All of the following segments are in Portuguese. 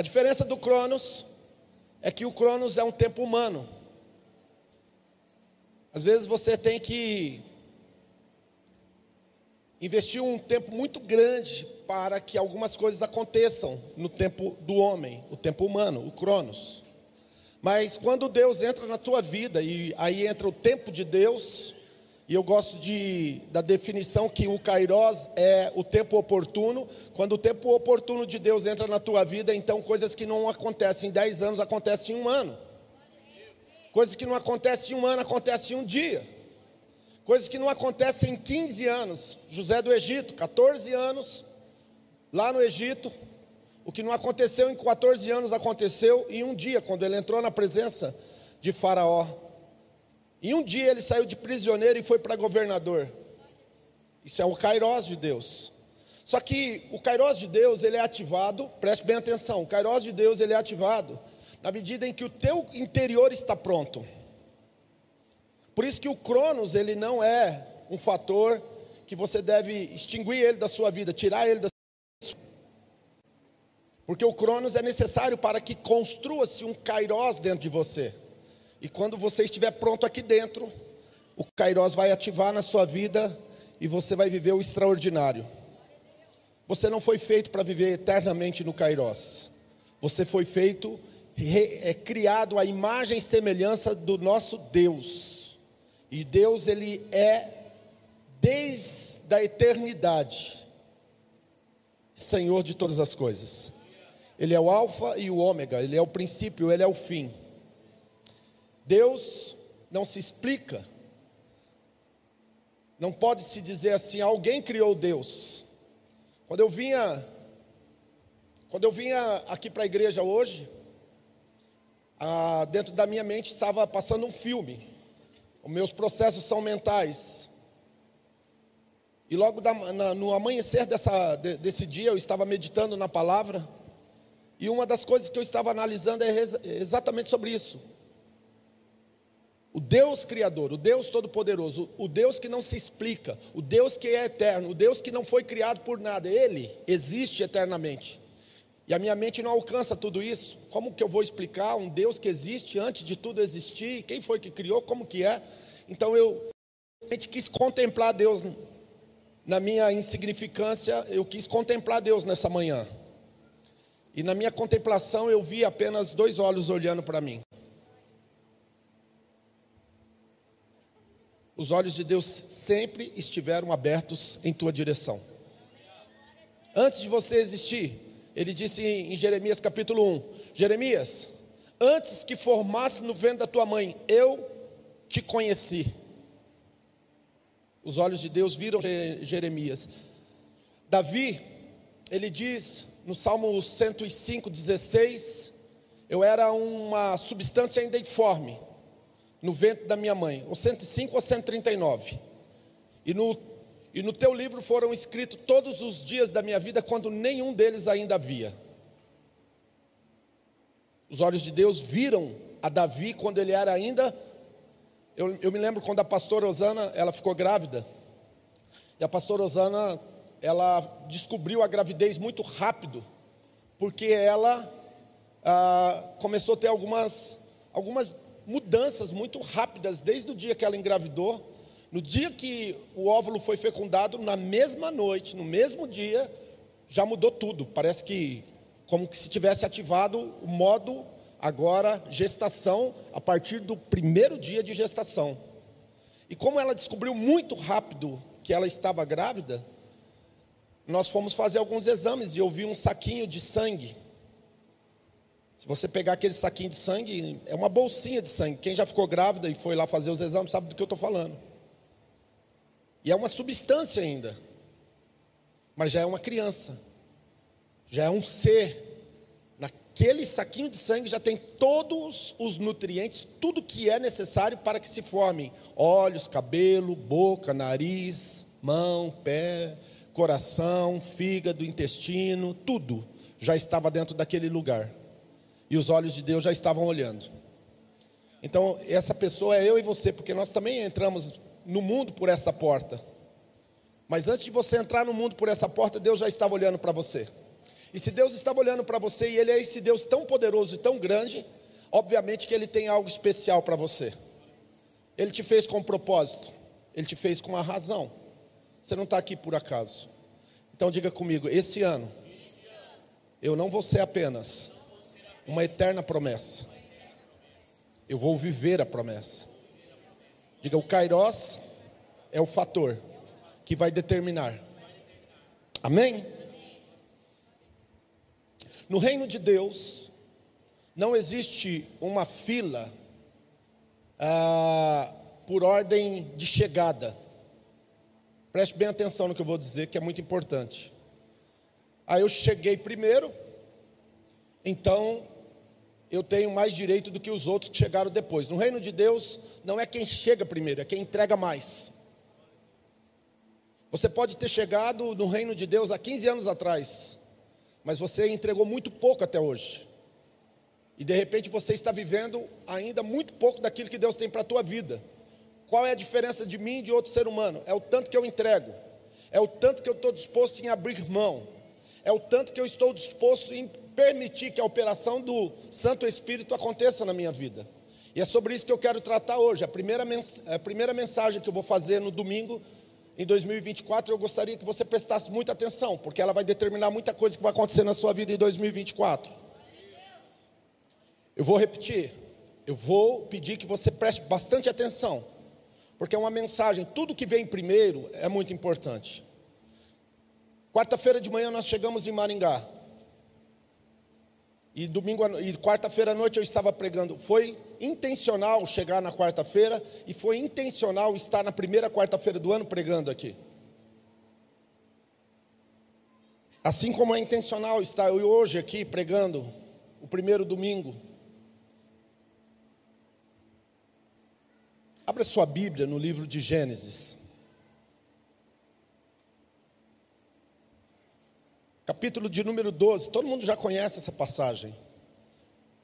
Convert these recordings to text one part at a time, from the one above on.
A diferença do Cronos é que o Cronos é um tempo humano. Às vezes você tem que investir um tempo muito grande para que algumas coisas aconteçam no tempo do homem, o tempo humano, o Cronos. Mas quando Deus entra na tua vida e aí entra o tempo de Deus, e eu gosto de, da definição que o Kairos é o tempo oportuno. Quando o tempo oportuno de Deus entra na tua vida, então coisas que não acontecem em 10 anos acontecem em um ano. Coisas que não acontecem em um ano acontecem em um dia. Coisas que não acontecem em 15 anos. José do Egito, 14 anos, lá no Egito. O que não aconteceu em 14 anos aconteceu em um dia, quando ele entrou na presença de Faraó. Em um dia ele saiu de prisioneiro e foi para governador. Isso é o Kairos de Deus. Só que o Kairos de Deus, ele é ativado, preste bem atenção, o Kairos de Deus, ele é ativado na medida em que o teu interior está pronto. Por isso que o Cronos, ele não é um fator que você deve extinguir ele da sua vida, tirar ele da sua vida. Porque o Cronos é necessário para que construa-se um Kairos dentro de você. E quando você estiver pronto aqui dentro, o Kairos vai ativar na sua vida e você vai viver o extraordinário. Você não foi feito para viver eternamente no Kairos. Você foi feito, é criado à imagem e semelhança do nosso Deus. E Deus, Ele é, desde a eternidade, Senhor de todas as coisas. Ele é o Alfa e o Ômega, Ele é o princípio, Ele é o fim. Deus não se explica. Não pode se dizer assim, alguém criou Deus. Quando eu vinha quando eu vinha aqui para a igreja hoje, ah, dentro da minha mente estava passando um filme. Os meus processos são mentais. E logo da, na, no amanhecer dessa, de, desse dia, eu estava meditando na palavra. E uma das coisas que eu estava analisando é exatamente sobre isso. O Deus Criador, o Deus Todo-Poderoso, o Deus que não se explica, o Deus que é eterno, o Deus que não foi criado por nada, Ele existe eternamente. E a minha mente não alcança tudo isso. Como que eu vou explicar um Deus que existe antes de tudo existir? Quem foi que criou? Como que é? Então eu quis contemplar Deus na minha insignificância, eu quis contemplar Deus nessa manhã. E na minha contemplação eu vi apenas dois olhos olhando para mim. Os olhos de Deus sempre estiveram abertos em tua direção. Antes de você existir, ele disse em Jeremias capítulo 1: Jeremias, antes que formasse no ventre da tua mãe, eu te conheci. Os olhos de Deus viram Jeremias. Davi, ele diz no Salmo 105, 16: Eu era uma substância ainda informe no ventre da minha mãe, ou 105 ou 139. E no, e no teu livro foram escritos todos os dias da minha vida, quando nenhum deles ainda havia. Os olhos de Deus viram a Davi quando ele era ainda. Eu, eu me lembro quando a pastora Osana, ela ficou grávida. E a pastora Osana, ela descobriu a gravidez muito rápido, porque ela ah, começou a ter algumas, algumas mudanças muito rápidas desde o dia que ela engravidou. No dia que o óvulo foi fecundado, na mesma noite, no mesmo dia, já mudou tudo. Parece que como que se tivesse ativado o modo agora gestação a partir do primeiro dia de gestação. E como ela descobriu muito rápido que ela estava grávida, nós fomos fazer alguns exames e eu vi um saquinho de sangue se você pegar aquele saquinho de sangue, é uma bolsinha de sangue. Quem já ficou grávida e foi lá fazer os exames sabe do que eu estou falando. E é uma substância ainda. Mas já é uma criança. Já é um ser. Naquele saquinho de sangue já tem todos os nutrientes, tudo que é necessário para que se formem olhos, cabelo, boca, nariz, mão, pé, coração, fígado, intestino, tudo já estava dentro daquele lugar e os olhos de Deus já estavam olhando. Então, essa pessoa é eu e você, porque nós também entramos no mundo por essa porta. Mas antes de você entrar no mundo por essa porta, Deus já estava olhando para você. E se Deus estava olhando para você e Ele é esse Deus tão poderoso e tão grande, obviamente que Ele tem algo especial para você. Ele te fez com um propósito, Ele te fez com uma razão. Você não está aqui por acaso. Então diga comigo: esse ano, eu não vou ser apenas uma eterna promessa, eu vou viver a promessa. Diga: o Kairos é o fator que vai determinar. Amém? No reino de Deus, não existe uma fila ah, por ordem de chegada. Preste bem atenção no que eu vou dizer, que é muito importante. Aí eu cheguei primeiro, então eu tenho mais direito do que os outros que chegaram depois. No reino de Deus, não é quem chega primeiro, é quem entrega mais. Você pode ter chegado no reino de Deus há 15 anos atrás, mas você entregou muito pouco até hoje. E de repente você está vivendo ainda muito pouco daquilo que Deus tem para a tua vida. Qual é a diferença de mim e de outro ser humano? É o tanto que eu entrego, é o tanto que eu estou disposto em abrir mão, é o tanto que eu estou disposto em permitir que a operação do Santo Espírito aconteça na minha vida. E é sobre isso que eu quero tratar hoje. A primeira, a primeira mensagem que eu vou fazer no domingo em 2024, eu gostaria que você prestasse muita atenção, porque ela vai determinar muita coisa que vai acontecer na sua vida em 2024. Eu vou repetir, eu vou pedir que você preste bastante atenção, porque é uma mensagem, tudo que vem primeiro é muito importante. Quarta-feira de manhã nós chegamos em Maringá. E domingo e quarta-feira à noite eu estava pregando. Foi intencional chegar na quarta-feira e foi intencional estar na primeira quarta-feira do ano pregando aqui. Assim como é intencional estar hoje aqui pregando o primeiro domingo. Abra sua Bíblia no livro de Gênesis. Capítulo de número 12, todo mundo já conhece essa passagem.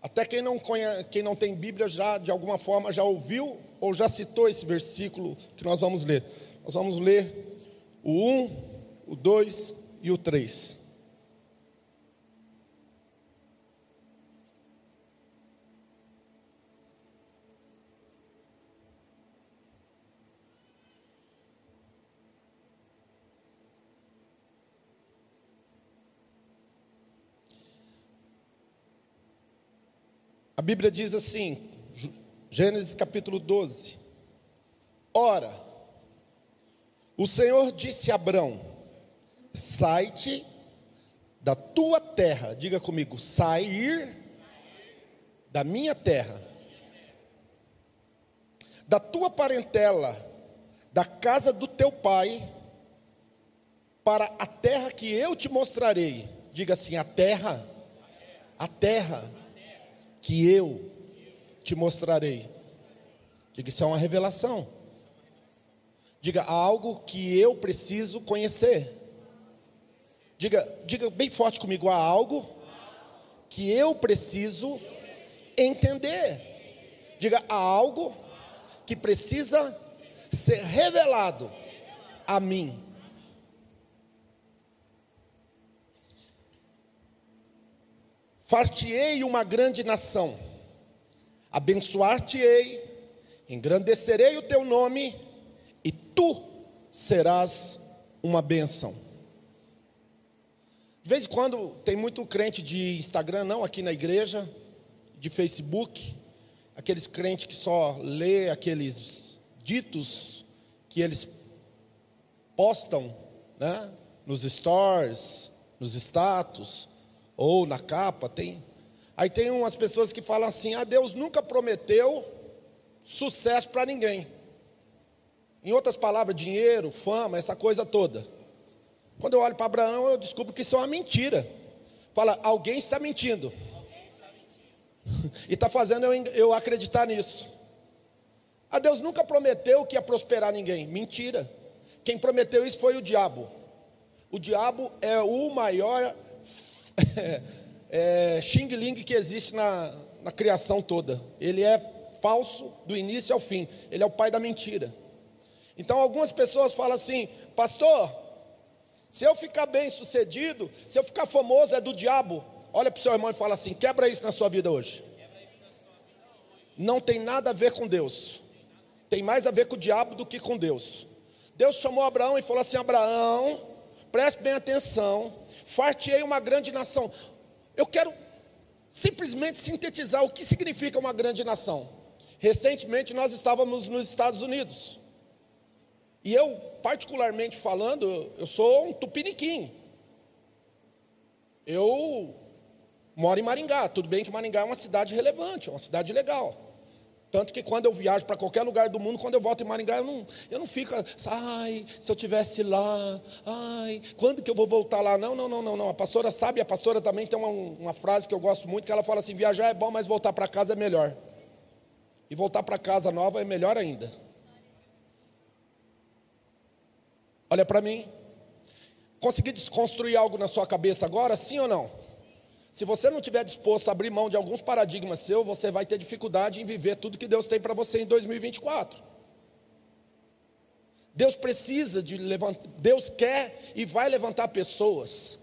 Até quem não, conhece, quem não tem Bíblia já, de alguma forma, já ouviu ou já citou esse versículo que nós vamos ler. Nós vamos ler o 1, o 2 e o 3. A Bíblia diz assim, Gênesis capítulo 12: Ora, o Senhor disse a Abrão: Sai-te da tua terra, diga comigo, sair da minha terra, da tua parentela, da casa do teu pai, para a terra que eu te mostrarei. Diga assim: a terra, a terra que eu te mostrarei. Diga, isso é uma revelação. Diga, algo que eu preciso conhecer. Diga, diga bem forte comigo, há algo que eu preciso entender. Diga, há algo que precisa ser revelado a mim. Far-te-ei uma grande nação, abençoar-te-ei, engrandecerei o teu nome, e tu serás uma bênção. De vez em quando tem muito crente de Instagram, não aqui na igreja, de Facebook, aqueles crentes que só lê aqueles ditos que eles postam, né, nos stories, nos status, ou na capa, tem. Aí tem umas pessoas que falam assim: ah, Deus nunca prometeu sucesso para ninguém. Em outras palavras, dinheiro, fama, essa coisa toda. Quando eu olho para Abraão, eu descubro que isso é uma mentira. Fala, alguém está mentindo. e está fazendo eu, eu acreditar nisso. A Deus nunca prometeu que ia prosperar ninguém. Mentira. Quem prometeu isso foi o diabo. O diabo é o maior é, Xing Ling que existe na, na criação toda. Ele é falso do início ao fim. Ele é o pai da mentira. Então algumas pessoas falam assim, pastor, Se eu ficar bem sucedido, se eu ficar famoso, é do diabo. Olha para o seu irmão e fala assim: quebra isso na sua vida hoje. Não tem nada a ver com Deus. Tem mais a ver com o diabo do que com Deus. Deus chamou Abraão e falou assim: Abraão, preste bem atenção, fartei uma grande nação. Eu quero simplesmente sintetizar o que significa uma grande nação. Recentemente nós estávamos nos Estados Unidos. E eu, particularmente falando, eu sou um tupiniquim. Eu moro em Maringá. Tudo bem que Maringá é uma cidade relevante, é uma cidade legal. Tanto que quando eu viajo para qualquer lugar do mundo, quando eu volto em Maringá, eu não, eu não fico, ai, se eu tivesse lá, ai, quando que eu vou voltar lá? Não, não, não, não, não. A pastora sabe, a pastora também tem uma, uma frase que eu gosto muito, que ela fala assim: viajar é bom, mas voltar para casa é melhor. E voltar para casa nova é melhor ainda. Olha para mim. Consegui desconstruir algo na sua cabeça agora, sim ou não? Se você não estiver disposto a abrir mão de alguns paradigmas seus, você vai ter dificuldade em viver tudo que Deus tem para você em 2024. Deus precisa de levantar, Deus quer e vai levantar pessoas.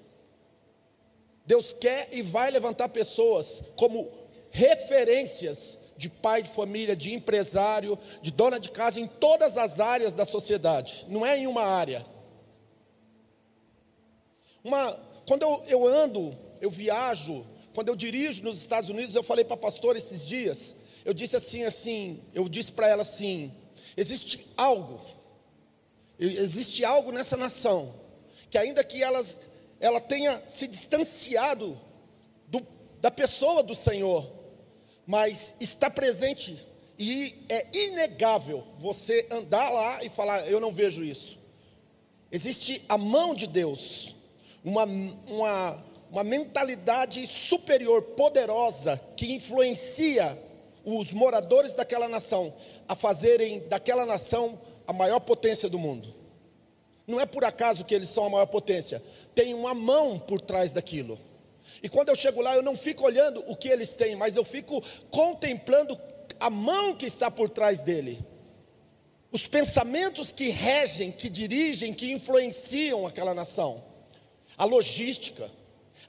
Deus quer e vai levantar pessoas como referências de pai de família, de empresário, de dona de casa em todas as áreas da sociedade, não é em uma área. Uma, quando eu, eu ando eu viajo, quando eu dirijo nos Estados Unidos, eu falei para a pastora esses dias, eu disse assim, assim, eu disse para ela assim, existe algo, existe algo nessa nação, que ainda que elas, ela tenha se distanciado do, da pessoa do Senhor, mas está presente e é inegável você andar lá e falar, eu não vejo isso. Existe a mão de Deus, uma, uma uma mentalidade superior, poderosa, que influencia os moradores daquela nação a fazerem daquela nação a maior potência do mundo. Não é por acaso que eles são a maior potência, tem uma mão por trás daquilo. E quando eu chego lá, eu não fico olhando o que eles têm, mas eu fico contemplando a mão que está por trás dele. Os pensamentos que regem, que dirigem, que influenciam aquela nação. A logística,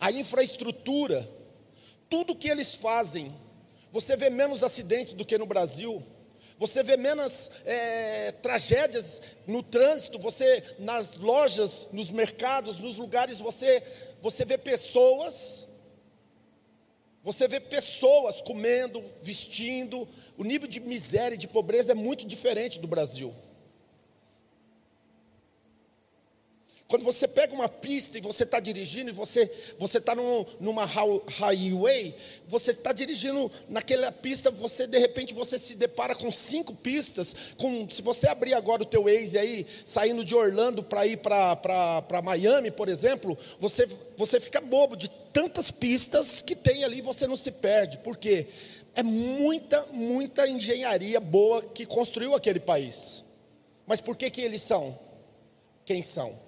a infraestrutura, tudo que eles fazem. Você vê menos acidentes do que no Brasil. Você vê menos é, tragédias no trânsito. Você nas lojas, nos mercados, nos lugares você você vê pessoas. Você vê pessoas comendo, vestindo. O nível de miséria e de pobreza é muito diferente do Brasil. Quando você pega uma pista e você está dirigindo, e você está num, numa highway, você está dirigindo naquela pista, você de repente você se depara com cinco pistas. Com, se você abrir agora o teu Waze aí, saindo de Orlando para ir para Miami, por exemplo, você, você fica bobo de tantas pistas que tem ali, você não se perde. Por quê? É muita, muita engenharia boa que construiu aquele país. Mas por que, que eles são? Quem são?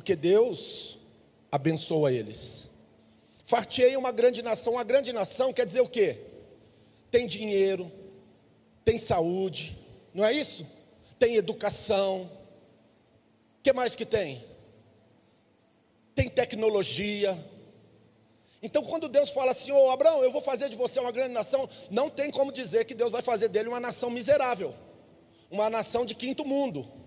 Porque Deus abençoa eles. Fartei uma grande nação. Uma grande nação quer dizer o quê? Tem dinheiro, tem saúde, não é isso? Tem educação. O que mais que tem? Tem tecnologia. Então, quando Deus fala assim, ô oh, Abraão, eu vou fazer de você uma grande nação, não tem como dizer que Deus vai fazer dele uma nação miserável, uma nação de quinto mundo.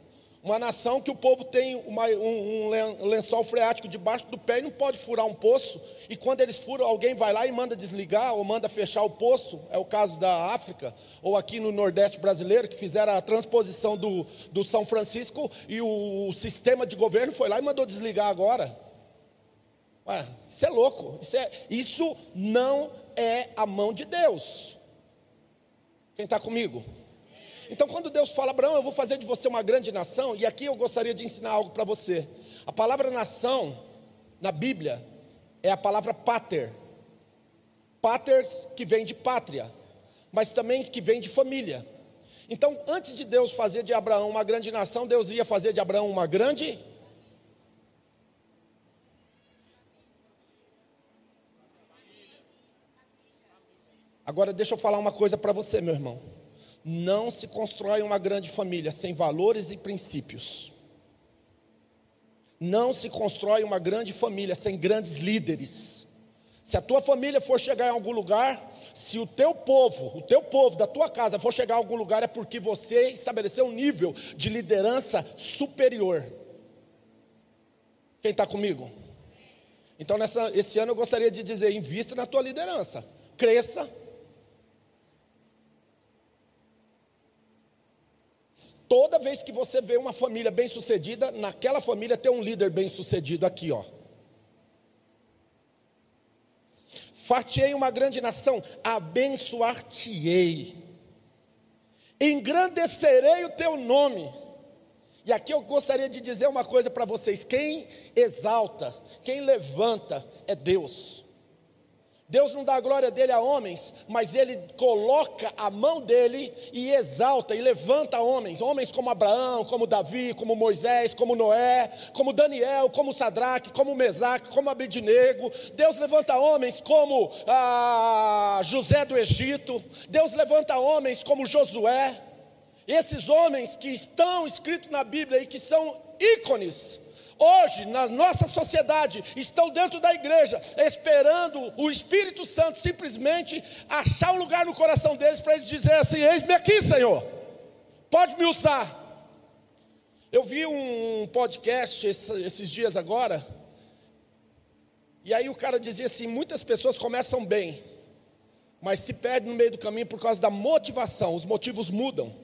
Uma nação que o povo tem uma, um, um, lençol freático debaixo do pé e não pode furar um poço. E quando eles furam, alguém vai lá e manda desligar ou manda fechar o poço. É o caso da África, ou aqui no Nordeste brasileiro, que fizeram a transposição do, do São Francisco e o, o sistema de governo foi lá e mandou desligar agora. Ué, isso é louco. Isso, é, isso não é a mão de Deus. Quem está comigo? Então, quando Deus fala, Abraão, eu vou fazer de você uma grande nação, e aqui eu gostaria de ensinar algo para você. A palavra nação, na Bíblia, é a palavra pater. Pater que vem de pátria, mas também que vem de família. Então, antes de Deus fazer de Abraão uma grande nação, Deus ia fazer de Abraão uma grande Agora deixa eu falar uma coisa para você, meu irmão. Não se constrói uma grande família sem valores e princípios. Não se constrói uma grande família sem grandes líderes. Se a tua família for chegar em algum lugar, se o teu povo, o teu povo da tua casa for chegar a algum lugar, é porque você estabeleceu um nível de liderança superior. Quem está comigo? Então, nessa, esse ano eu gostaria de dizer: invista na tua liderança, cresça. Toda vez que você vê uma família bem sucedida, naquela família tem um líder bem sucedido aqui, ó. Fartei uma grande nação, abençoar-te-ei, engrandecerei o teu nome. E aqui eu gostaria de dizer uma coisa para vocês: quem exalta, quem levanta é Deus. Deus não dá a glória dele a homens, mas ele coloca a mão dele e exalta e levanta homens, homens como Abraão, como Davi, como Moisés, como Noé, como Daniel, como Sadraque, como Mesaque, como Abednego. Deus levanta homens como ah, José do Egito. Deus levanta homens como Josué. Esses homens que estão escritos na Bíblia e que são ícones hoje, na nossa sociedade, estão dentro da igreja, esperando o Espírito Santo simplesmente achar um lugar no coração deles para eles dizerem assim: Eis-me aqui, Senhor, pode me usar. Eu vi um podcast esses dias agora, e aí o cara dizia assim: muitas pessoas começam bem, mas se perdem no meio do caminho por causa da motivação, os motivos mudam.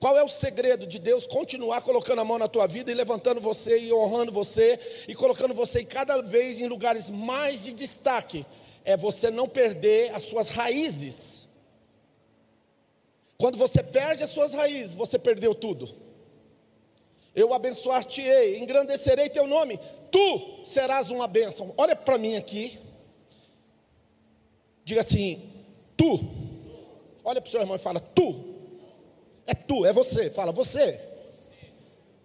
Qual é o segredo de Deus continuar colocando a mão na tua vida e levantando você e honrando você e colocando você cada vez em lugares mais de destaque? É você não perder as suas raízes. Quando você perde as suas raízes, você perdeu tudo. Eu abençoar-te-ei, engrandecerei teu nome, tu serás uma bênção. Olha para mim aqui. Diga assim: tu. Olha para o seu irmão e fala: tu é tu, é você. Fala, você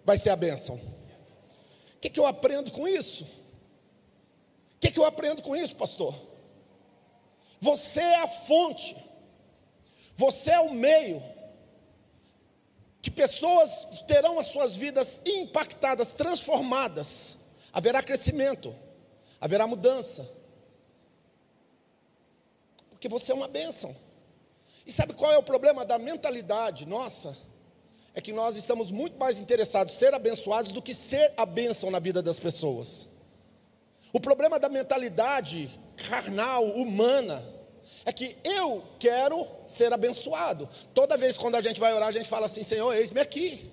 vai ser a bênção. O que, que eu aprendo com isso? O que, que eu aprendo com isso, pastor? Você é a fonte, você é o meio, que pessoas terão as suas vidas impactadas, transformadas, haverá crescimento, haverá mudança, porque você é uma bênção. E sabe qual é o problema da mentalidade nossa? É que nós estamos muito mais interessados em ser abençoados do que ser a bênção na vida das pessoas. O problema da mentalidade carnal, humana, é que eu quero ser abençoado. Toda vez quando a gente vai orar, a gente fala assim: Senhor, eis-me aqui,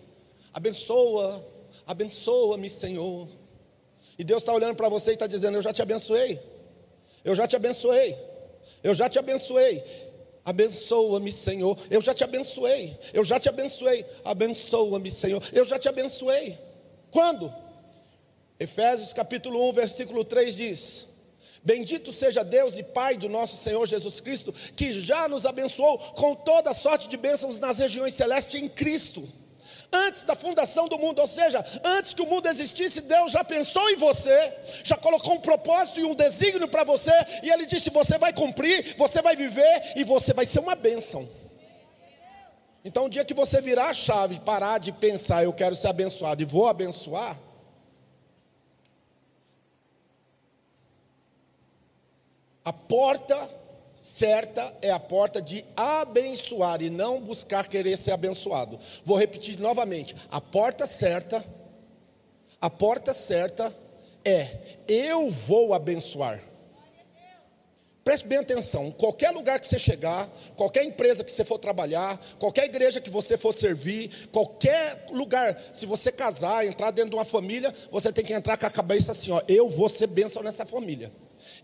abençoa, abençoa-me, Senhor. E Deus está olhando para você e está dizendo: Eu já te abençoei, eu já te abençoei, eu já te abençoei. Abençoa-me, Senhor. Eu já te abençoei. Eu já te abençoei. Abençoa-me, Senhor. Eu já te abençoei. Quando? Efésios capítulo 1, versículo 3 diz: Bendito seja Deus e Pai do nosso Senhor Jesus Cristo, que já nos abençoou com toda sorte de bênçãos nas regiões celestes em Cristo antes da fundação do mundo, ou seja, antes que o mundo existisse, Deus já pensou em você, já colocou um propósito e um desígnio para você, e Ele disse: você vai cumprir, você vai viver e você vai ser uma bênção. Então, o dia que você virar a chave, parar de pensar, eu quero ser abençoado e vou abençoar, a porta certa é a porta de abençoar e não buscar querer ser abençoado. Vou repetir novamente: a porta certa, a porta certa é eu vou abençoar. Preste bem atenção, qualquer lugar que você chegar, qualquer empresa que você for trabalhar, qualquer igreja que você for servir, qualquer lugar, se você casar, entrar dentro de uma família, você tem que entrar com a cabeça assim, ó, eu vou ser bênção nessa família.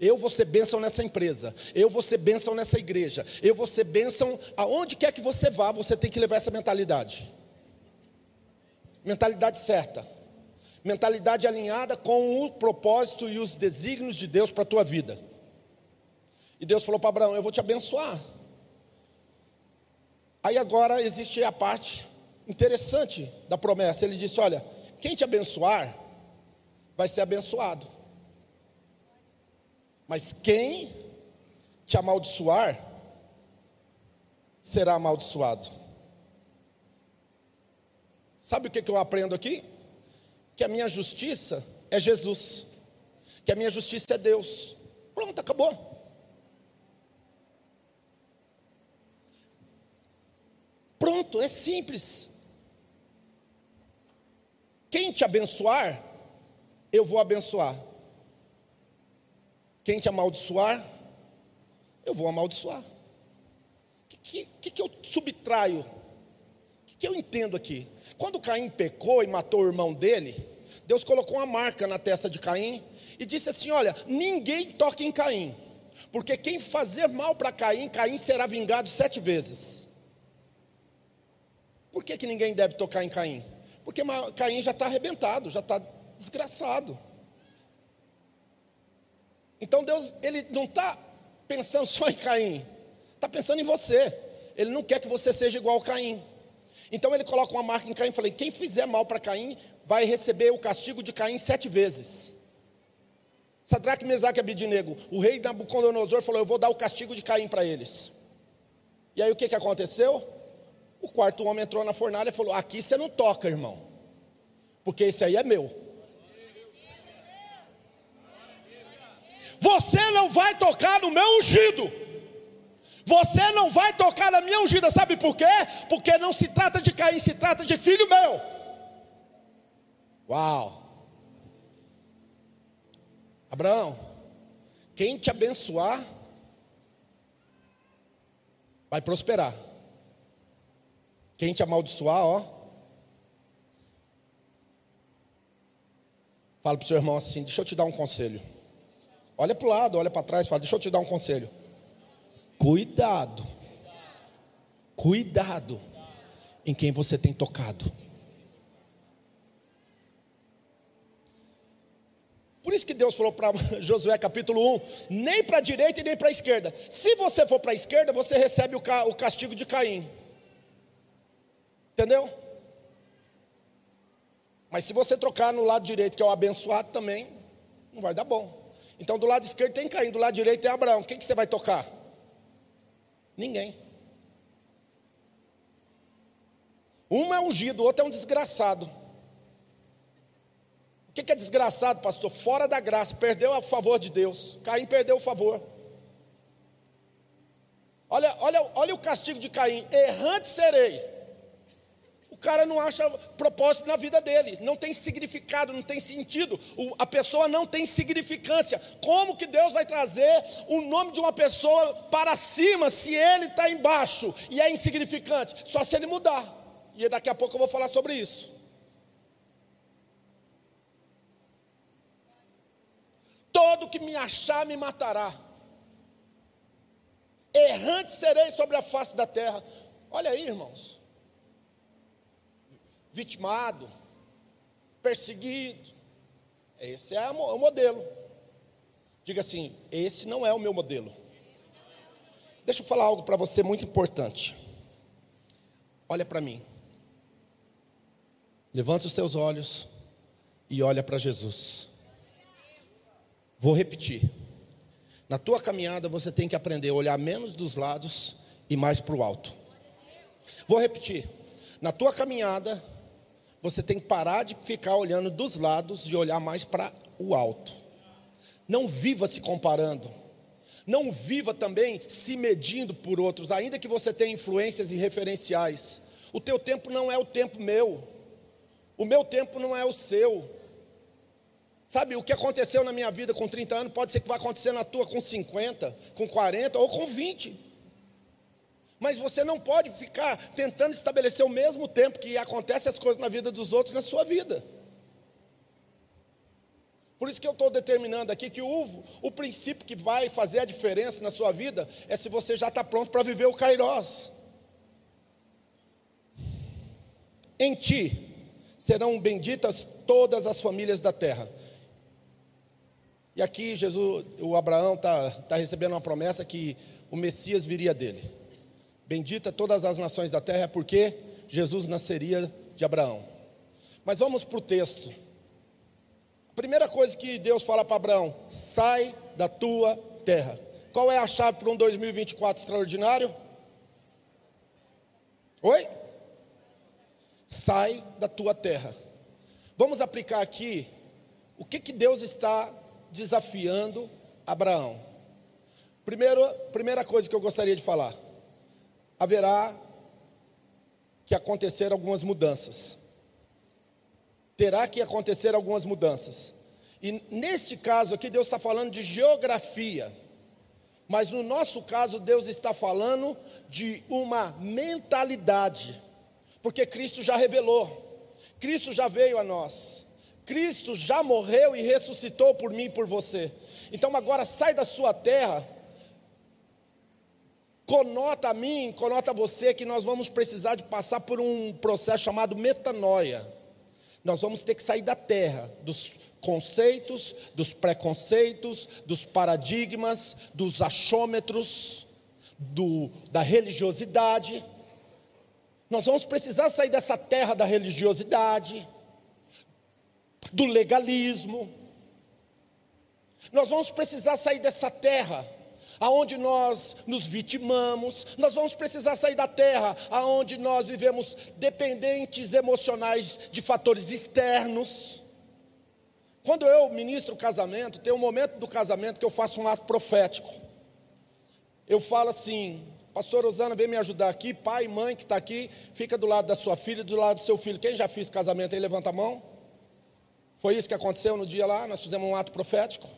Eu vou ser bênção nessa empresa. Eu vou ser bênção nessa igreja. Eu vou ser bênção aonde quer que você vá, você tem que levar essa mentalidade. Mentalidade certa. Mentalidade alinhada com o propósito e os desígnios de Deus para a tua vida. E Deus falou para Abraão: Eu vou te abençoar. Aí agora existe a parte interessante da promessa. Ele disse: Olha, quem te abençoar, vai ser abençoado. Mas quem te amaldiçoar, será amaldiçoado. Sabe o que, eu aprendo aqui? que a minha justiça é Jesus, que a minha justiça é Deus. Pronto, acabou. Pronto, é simples. Quem te abençoar, eu vou abençoar. Quem te amaldiçoar, eu vou amaldiçoar. O que, que, que eu subtraio? O que, que eu entendo aqui? Quando Caim pecou e matou o irmão dele, Deus colocou uma marca na testa de Caim e disse assim: Olha, ninguém toque em Caim, porque quem fazer mal para Caim, Caim será vingado sete vezes. Por que, que ninguém deve tocar em Caim? Porque Caim já está arrebentado, já está desgraçado. Então Deus, ele não está pensando só em Caim, está pensando em você. Ele não quer que você seja igual a Caim. Então ele coloca uma marca em Caim e fala: quem fizer mal para Caim vai receber o castigo de Caim sete vezes. Sadraque, Mesaque e Abidinego, o rei Nabucodonosor falou: Eu vou dar o castigo de Caim para eles. E aí o que, que aconteceu? O quarto homem entrou na fornalha e falou: Aqui você não toca, irmão, porque esse aí é meu. Você não vai tocar no meu ungido. Você não vai tocar na minha ungida, sabe por quê? Porque não se trata de Caim, se trata de filho meu. Uau! Abraão, quem te abençoar, vai prosperar. Quem te amaldiçoar, ó. Fala para o seu irmão assim: deixa eu te dar um conselho. Olha para o lado, olha para trás, fala: deixa eu te dar um conselho. Cuidado. Cuidado em quem você tem tocado. Por isso que Deus falou para Josué capítulo 1: nem para a direita e nem para a esquerda. Se você for para a esquerda, você recebe o, o castigo de Caim. Entendeu? Mas se você trocar no lado direito, que é o abençoado também, não vai dar bom. Então do lado esquerdo tem Caim, do lado direito tem Abraão. Quem que você vai tocar? Ninguém. Um é ungido, o outro é um desgraçado. O que é desgraçado, pastor? Fora da graça, perdeu a favor de Deus. Caim perdeu o favor. Olha, olha, olha o castigo de Caim: errante serei o cara não acha propósito na vida dele, não tem significado, não tem sentido, o, a pessoa não tem significância. Como que Deus vai trazer o nome de uma pessoa para cima se ele está embaixo e é insignificante? Só se ele mudar. E daqui a pouco eu vou falar sobre isso. Todo que me achar me matará. Errante serei sobre a face da terra. Olha aí, irmãos vitimado, perseguido. Esse é o modelo. Diga assim: esse não é o meu modelo. Deixa eu falar algo para você muito importante. Olha para mim. Levanta os teus olhos e olha para Jesus. Vou repetir. Na tua caminhada você tem que aprender a olhar menos dos lados e mais para o alto. Vou repetir. Na tua caminhada você tem que parar de ficar olhando dos lados e olhar mais para o alto. Não viva se comparando. Não viva também se medindo por outros, ainda que você tenha influências e referenciais. O teu tempo não é o tempo meu. O meu tempo não é o seu. Sabe, o que aconteceu na minha vida com 30 anos pode ser que vai acontecer na tua com 50, com 40 ou com 20. Mas você não pode ficar tentando estabelecer o mesmo tempo que acontecem as coisas na vida dos outros na sua vida. Por isso que eu estou determinando aqui que o, o princípio que vai fazer a diferença na sua vida é se você já está pronto para viver o Kairós. Em ti serão benditas todas as famílias da terra. E aqui Jesus, o Abraão está tá recebendo uma promessa que o Messias viria dele. Bendita todas as nações da terra, porque Jesus nasceria de Abraão. Mas vamos para o texto. A primeira coisa que Deus fala para Abraão: sai da tua terra. Qual é a chave para um 2024 extraordinário? Oi? Sai da tua terra. Vamos aplicar aqui o que, que Deus está desafiando Abraão. Primeiro, primeira coisa que eu gostaria de falar: haverá que acontecer algumas mudanças. Terá que acontecer algumas mudanças. E neste caso aqui, Deus está falando de geografia. Mas no nosso caso, Deus está falando de uma mentalidade. Porque Cristo já revelou. Cristo já veio a nós. Cristo já morreu e ressuscitou por mim e por você. Então agora sai da sua terra. Conota a mim, conota a você que nós vamos precisar de passar por um processo chamado metanoia. Nós vamos ter que sair da terra, dos conceitos, dos preconceitos, dos paradigmas, dos achômetros, do, da religiosidade nós vamos precisar sair dessa terra da religiosidade, do legalismo. Nós vamos precisar sair dessa terra aonde nós nos vitimamos, nós vamos precisar sair da terra aonde nós vivemos dependentes emocionais de fatores externos. Quando eu ministro casamento, tem um momento do casamento que eu faço um ato profético. Eu falo assim: Pastor Osana, vem me ajudar aqui. Pai, mãe que está aqui, fica do lado da sua filha, do lado do seu filho. Quem já fez casamento aí, levanta a mão. Foi isso que aconteceu no dia lá, nós fizemos um ato profético.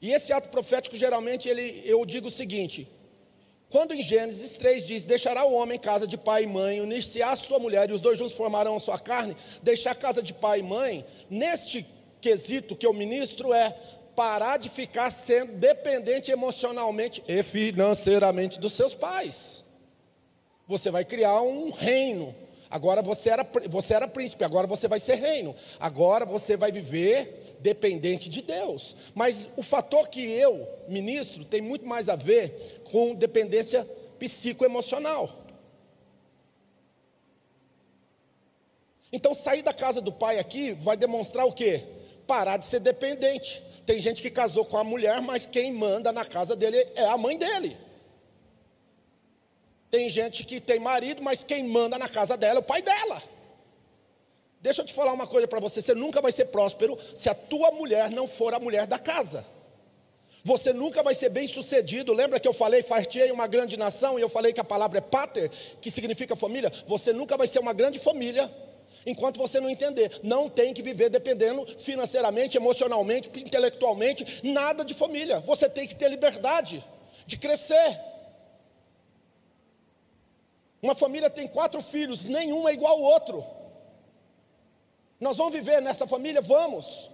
E esse ato profético, geralmente, ele, eu digo o seguinte: quando em Gênesis 3 diz: Deixará o homem casa de pai e mãe, unir-se à sua mulher, e os dois juntos formarão a sua carne, deixar casa de pai e mãe, neste quesito que eu ministro é: parar de ficar sendo dependente emocionalmente e financeiramente dos seus pais. Você vai criar um reino. Agora você era, você era príncipe, agora você vai ser reino. Agora você vai viver dependente de Deus. Mas o fator que eu ministro tem muito mais a ver com dependência psicoemocional. Então sair da casa do pai aqui vai demonstrar o quê? Parar de ser dependente. Tem gente que casou com a mulher, mas quem manda na casa dele é a mãe dele. Tem gente que tem marido, mas quem manda na casa dela é o pai dela. Deixa eu te falar uma coisa para você: você nunca vai ser próspero se a tua mulher não for a mulher da casa. Você nunca vai ser bem sucedido. Lembra que eu falei, fartei uma grande nação, e eu falei que a palavra é pater, que significa família? Você nunca vai ser uma grande família Enquanto você não entender, não tem que viver dependendo financeiramente, emocionalmente, intelectualmente, nada de família. Você tem que ter liberdade de crescer. Uma família tem quatro filhos, nenhum é igual ao outro. Nós vamos viver nessa família? Vamos.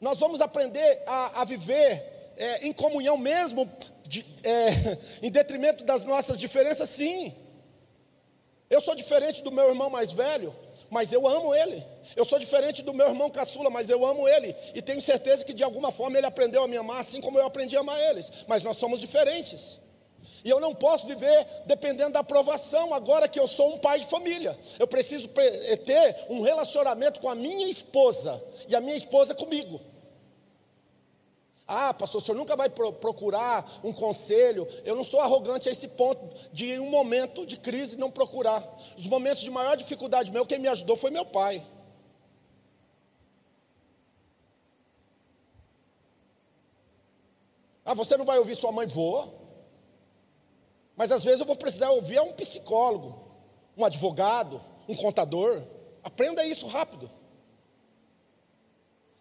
Nós vamos aprender a, a viver é, em comunhão mesmo, de, é, em detrimento das nossas diferenças? Sim. Eu sou diferente do meu irmão mais velho mas eu amo ele. Eu sou diferente do meu irmão caçula, mas eu amo ele. E tenho certeza que de alguma forma ele aprendeu a me amar, assim como eu aprendi a amar eles. Mas nós somos diferentes. E eu não posso viver dependendo da aprovação agora que eu sou um pai de família. Eu preciso eh, ter um relacionamento com a minha esposa e a minha esposa comigo. Ah, pastor, o senhor nunca vai procurar um conselho. Eu não sou arrogante a esse ponto de, em um momento de crise, não procurar. Os momentos de maior dificuldade meu, quem me ajudou foi meu pai. Ah, você não vai ouvir sua mãe? Vou. Mas às vezes eu vou precisar ouvir um psicólogo, um advogado, um contador. Aprenda isso rápido.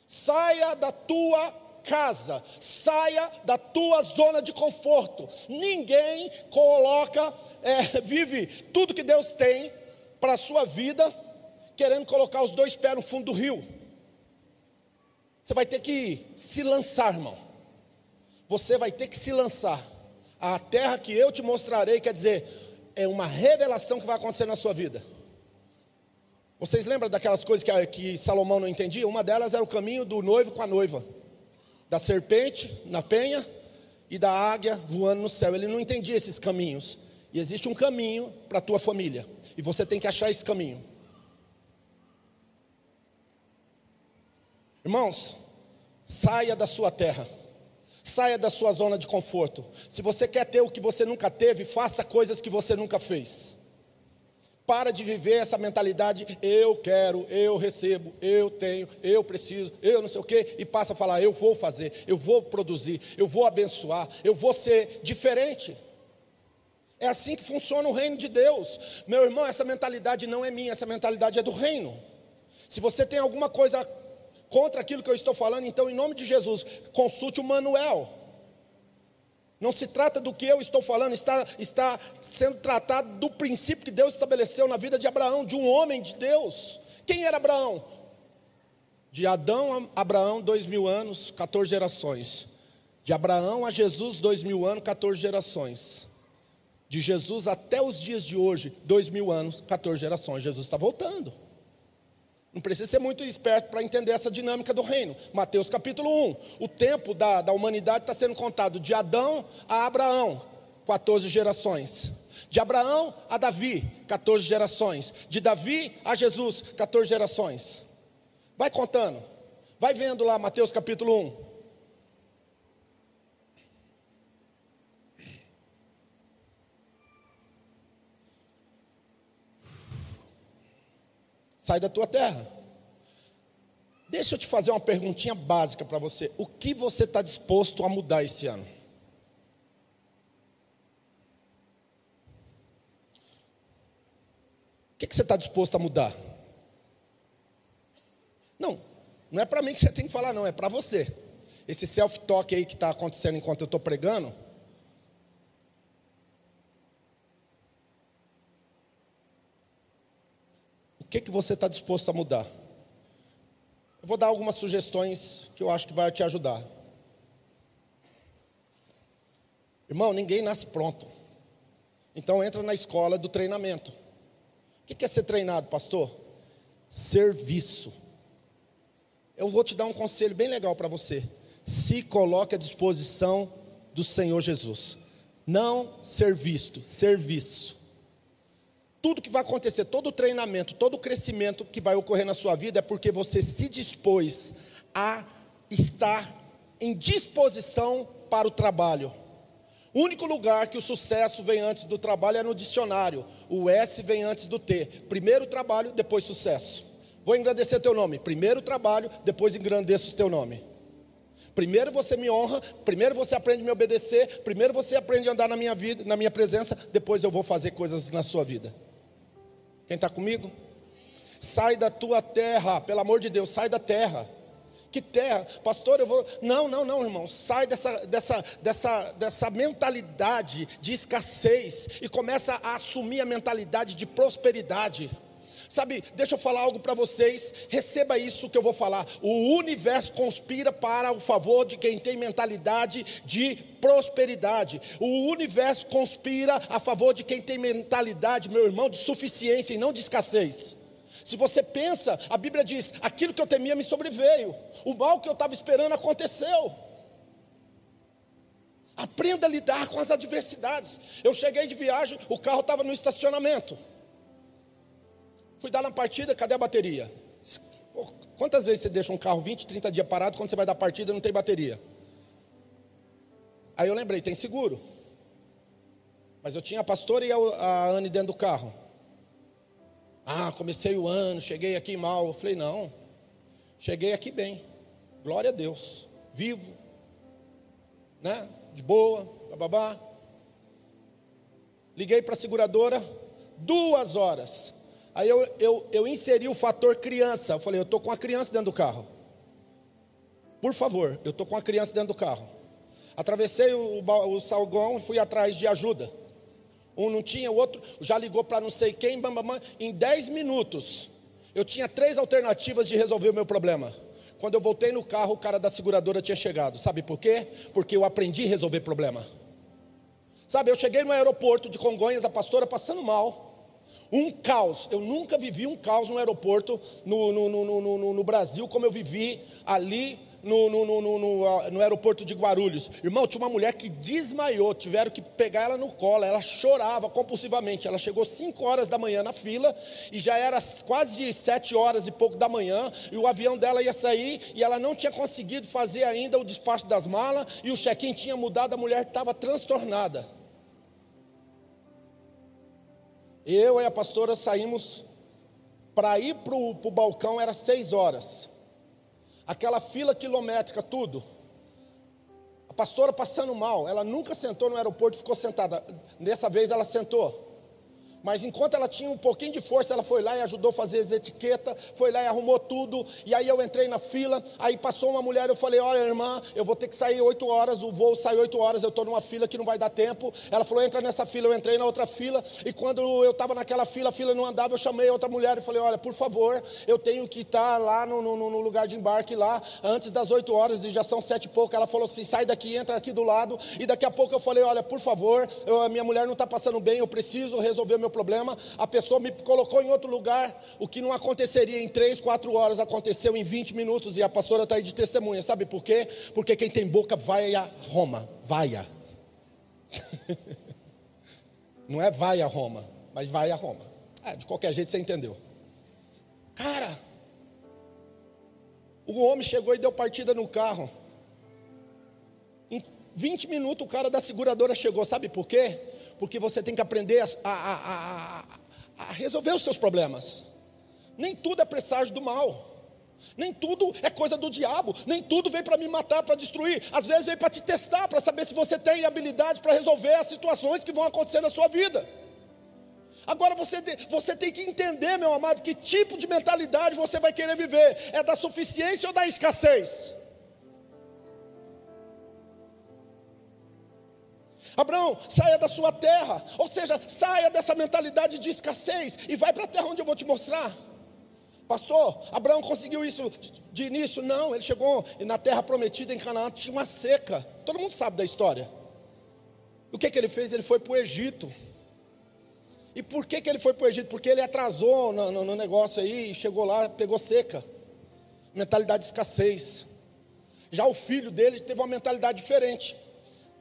Saia da tua casa, saia da tua zona de conforto. Ninguém coloca, é, vive tudo que Deus tem para a sua vida, querendo colocar os dois pés no fundo do rio. Você vai ter que se lançar, irmão. Você vai ter que se lançar. A terra que eu te mostrarei, quer dizer, é uma revelação que vai acontecer na sua vida. Vocês lembram daquelas coisas que, que Salomão não entendia? Uma delas era o caminho do noivo com a noiva da serpente na penha e da águia voando no céu. Ele não entendia esses caminhos. E existe um caminho para a tua família. E você tem que achar esse caminho. Irmãos, saia da sua terra. Saia da sua zona de conforto. Se você quer ter o que você nunca teve, faça coisas que você nunca fez. para de viver essa mentalidade, eu quero, eu recebo, eu tenho, eu preciso, eu não sei o quê, e passa a falar, eu vou fazer, eu vou produzir, eu vou abençoar, eu vou ser diferente. É assim que funciona o reino de Deus. Meu irmão, essa mentalidade não é minha, essa mentalidade é do reino. Se você tem alguma coisa contra aquilo que eu estou falando, então, em nome de Jesus, consulte o manual. Não se trata do que eu estou falando, está, está sendo tratado do princípio que Deus estabeleceu na vida de Abraão, de um homem de Deus. Quem era Abraão? De Adão a Abraão, dois mil anos, 14 gerações. De Abraão a Jesus, dois mil anos, 14 gerações. De Jesus até os dias de hoje, dois mil anos, 14 gerações. Jesus está voltando. Não precisa ser muito esperto para entender essa dinâmica do reino. Mateus capítulo 1. O tempo da, da humanidade está sendo contado de Adão a Abraão, 14 gerações. De Abraão a Davi, 14 gerações. De Davi a Jesus, 14 gerações. Vai contando. Vai vendo lá Mateus capítulo 1. Sai da tua terra. Deixa eu te fazer uma perguntinha básica para você. O que você está disposto a mudar esse ano? O que, que você está disposto a mudar? Não, não é para mim que você tem que falar, não, é para você. Esse self-talk aí que está acontecendo enquanto eu estou pregando, que, que você está disposto a mudar? Eu vou dar algumas sugestões que eu acho que vai te ajudar. Irmão, ninguém nasce pronto. Então entra na escola do treinamento. O que é ser treinado, pastor? Serviço. Eu vou te dar um conselho bem legal para você. Se coloque à disposição do Senhor Jesus. Não ser visto, serviço tudo que vai acontecer, todo o treinamento, todo o crescimento que vai ocorrer na sua vida é porque você se dispôs a estar em disposição para o trabalho. O único lugar que o sucesso vem antes do trabalho é no dicionário. O S vem antes do T. Primeiro trabalho, depois sucesso. Vou engrandecer teu nome. Primeiro trabalho, depois engrandeço o teu nome. Primeiro você me honra, primeiro você aprende a me obedecer, primeiro você aprende a andar na minha vida, na minha presença, depois eu vou fazer coisas na sua vida. Quem está comigo? Sai da tua terra, pelo amor de Deus, sai da terra. Que terra? Pastor, eu vou. Não, não, não, irmão. Sai dessa, dessa, dessa, dessa mentalidade de escassez e começa a assumir a mentalidade de prosperidade. Sabe, deixa eu falar algo para vocês. Receba isso que eu vou falar. O universo conspira para o favor de quem tem mentalidade de prosperidade. O universo conspira a favor de quem tem mentalidade, meu irmão, de suficiência e não de escassez. Se você pensa, a Bíblia diz: aquilo que eu temia me sobreveio, o mal que eu estava esperando aconteceu. Aprenda a lidar com as adversidades. Eu cheguei de viagem, o carro estava no estacionamento. Fui dar na partida, cadê a bateria? Pô, quantas vezes você deixa um carro 20, 30 dias parado, quando você vai dar partida não tem bateria? Aí eu lembrei, tem seguro. Mas eu tinha a pastora e a, a Anne dentro do carro. Ah, comecei o ano, cheguei aqui mal. Eu falei, não, cheguei aqui bem. Glória a Deus. Vivo, né? De boa, babá. Liguei para a seguradora, duas horas. Aí eu, eu, eu inseri o fator criança. Eu falei, eu estou com a criança dentro do carro. Por favor, eu estou com a criança dentro do carro. Atravessei o, o salgão e fui atrás de ajuda. Um não tinha, o outro já ligou para não sei quem, bam, bam, bam. em 10 minutos. Eu tinha três alternativas de resolver o meu problema. Quando eu voltei no carro, o cara da seguradora tinha chegado. Sabe por quê? Porque eu aprendi a resolver problema. Sabe, eu cheguei no aeroporto de Congonhas, a pastora passando mal. Um caos. Eu nunca vivi um caos no aeroporto no, no, no, no Brasil como eu vivi ali no, no, no, no, no, aeroporto de Guarulhos. Irmão, tinha uma mulher que desmaiou, tiveram que pegar ela no colo, ela chorava compulsivamente. Ela chegou 5 horas da manhã na fila e já era quase 7 horas e pouco da manhã, e o avião dela ia sair e ela não tinha conseguido fazer ainda o despacho das malas, e o check-in tinha mudado, a mulher estava transtornada. Eu e a pastora saímos para ir para o balcão, era seis horas. Aquela fila quilométrica, tudo. A pastora passando mal, ela nunca sentou no aeroporto ficou sentada. Dessa vez ela sentou. Mas enquanto ela tinha um pouquinho de força, ela foi lá e ajudou a fazer as etiquetas, foi lá e arrumou tudo. E aí eu entrei na fila, aí passou uma mulher, eu falei, olha irmã, eu vou ter que sair oito horas, o voo sai oito horas, eu estou numa fila que não vai dar tempo. Ela falou, entra nessa fila, eu entrei na outra fila, e quando eu estava naquela fila, a fila não andava, eu chamei outra mulher e falei, olha, por favor, eu tenho que estar lá no, no, no lugar de embarque lá, antes das oito horas, e já são sete e pouco. Ela falou assim, sai daqui, entra aqui do lado. E daqui a pouco eu falei, olha, por favor, eu, a minha mulher não está passando bem, eu preciso resolver meu problema, a pessoa me colocou em outro lugar, o que não aconteceria em três, quatro horas, aconteceu em 20 minutos, e a pastora está aí de testemunha, sabe por quê? Porque quem tem boca vai a Roma, vai a. não é vai a Roma, mas vai a Roma. É, de qualquer jeito você entendeu. Cara, o homem chegou e deu partida no carro. Em 20 minutos o cara da seguradora chegou, sabe por quê? Porque você tem que aprender a, a, a, a resolver os seus problemas. Nem tudo é presságio do mal. Nem tudo é coisa do diabo, nem tudo vem para me matar, para destruir. Às vezes vem para te testar, para saber se você tem habilidade para resolver as situações que vão acontecer na sua vida. Agora você, você tem que entender, meu amado, que tipo de mentalidade você vai querer viver: é da suficiência ou da escassez? Abraão, saia da sua terra, ou seja, saia dessa mentalidade de escassez e vai para a terra onde eu vou te mostrar. Pastor, Abraão conseguiu isso de início? Não, ele chegou na terra prometida em Canaã, tinha uma seca. Todo mundo sabe da história. O que, que ele fez? Ele foi para o Egito. E por que, que ele foi para o Egito? Porque ele atrasou no, no, no negócio aí, chegou lá, pegou seca. Mentalidade de escassez. Já o filho dele teve uma mentalidade diferente.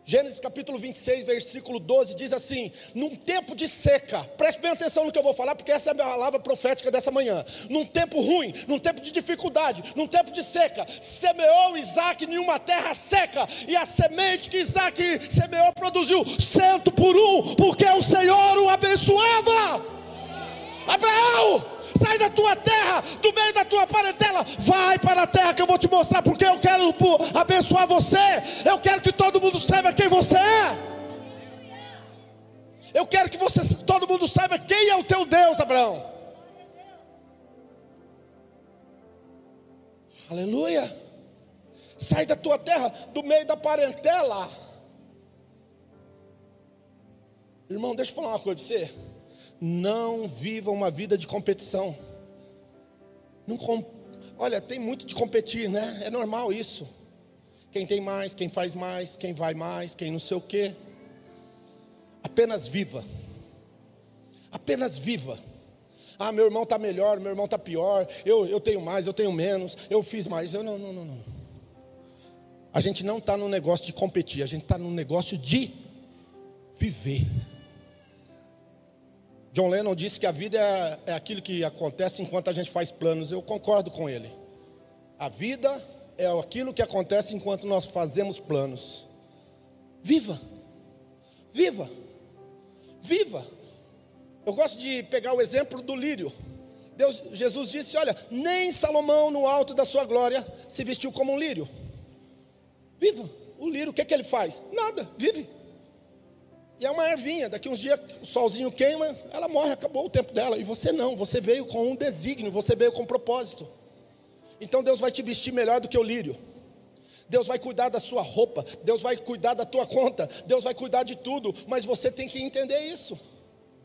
Gênesis capítulo 26, versículo 12 diz assim: Num tempo de seca, preste bem atenção no que eu vou falar, porque essa é a palavra profética dessa manhã. Num tempo ruim, num tempo de dificuldade, num tempo de seca, semeou Isaac em uma terra seca, e a semente que Isaac semeou produziu cento por um, porque o Senhor o abençoava. Abraão, sai da tua terra, do meio da tua parentela, vai para a terra que eu vou te mostrar, porque eu quero abençoar você, eu quero que todo mundo saiba quem você é. Eu quero que você, todo mundo saiba quem é o teu Deus, Abraão. Aleluia. Sai da tua terra, do meio da parentela. Irmão, deixa eu falar uma coisa para você. Não viva uma vida de competição. Não com... Olha, tem muito de competir, né? É normal isso. Quem tem mais, quem faz mais, quem vai mais, quem não sei o quê. Apenas viva. Apenas viva. Ah, meu irmão está melhor, meu irmão está pior. Eu, eu tenho mais, eu tenho menos. Eu fiz mais. Eu não, não, não, não. A gente não está no negócio de competir, a gente está no negócio de viver. John Lennon disse que a vida é, é aquilo que acontece enquanto a gente faz planos. Eu concordo com ele. A vida é aquilo que acontece enquanto nós fazemos planos. Viva, viva, viva. Eu gosto de pegar o exemplo do lírio. Deus, Jesus disse: Olha, nem Salomão, no alto da sua glória, se vestiu como um lírio. Viva. O lírio, o que, é que ele faz? Nada, vive. E é uma ervinha, daqui uns dias o solzinho queima, ela morre, acabou o tempo dela. E você não, você veio com um desígnio, você veio com um propósito. Então Deus vai te vestir melhor do que o lírio. Deus vai cuidar da sua roupa, Deus vai cuidar da tua conta, Deus vai cuidar de tudo, mas você tem que entender isso.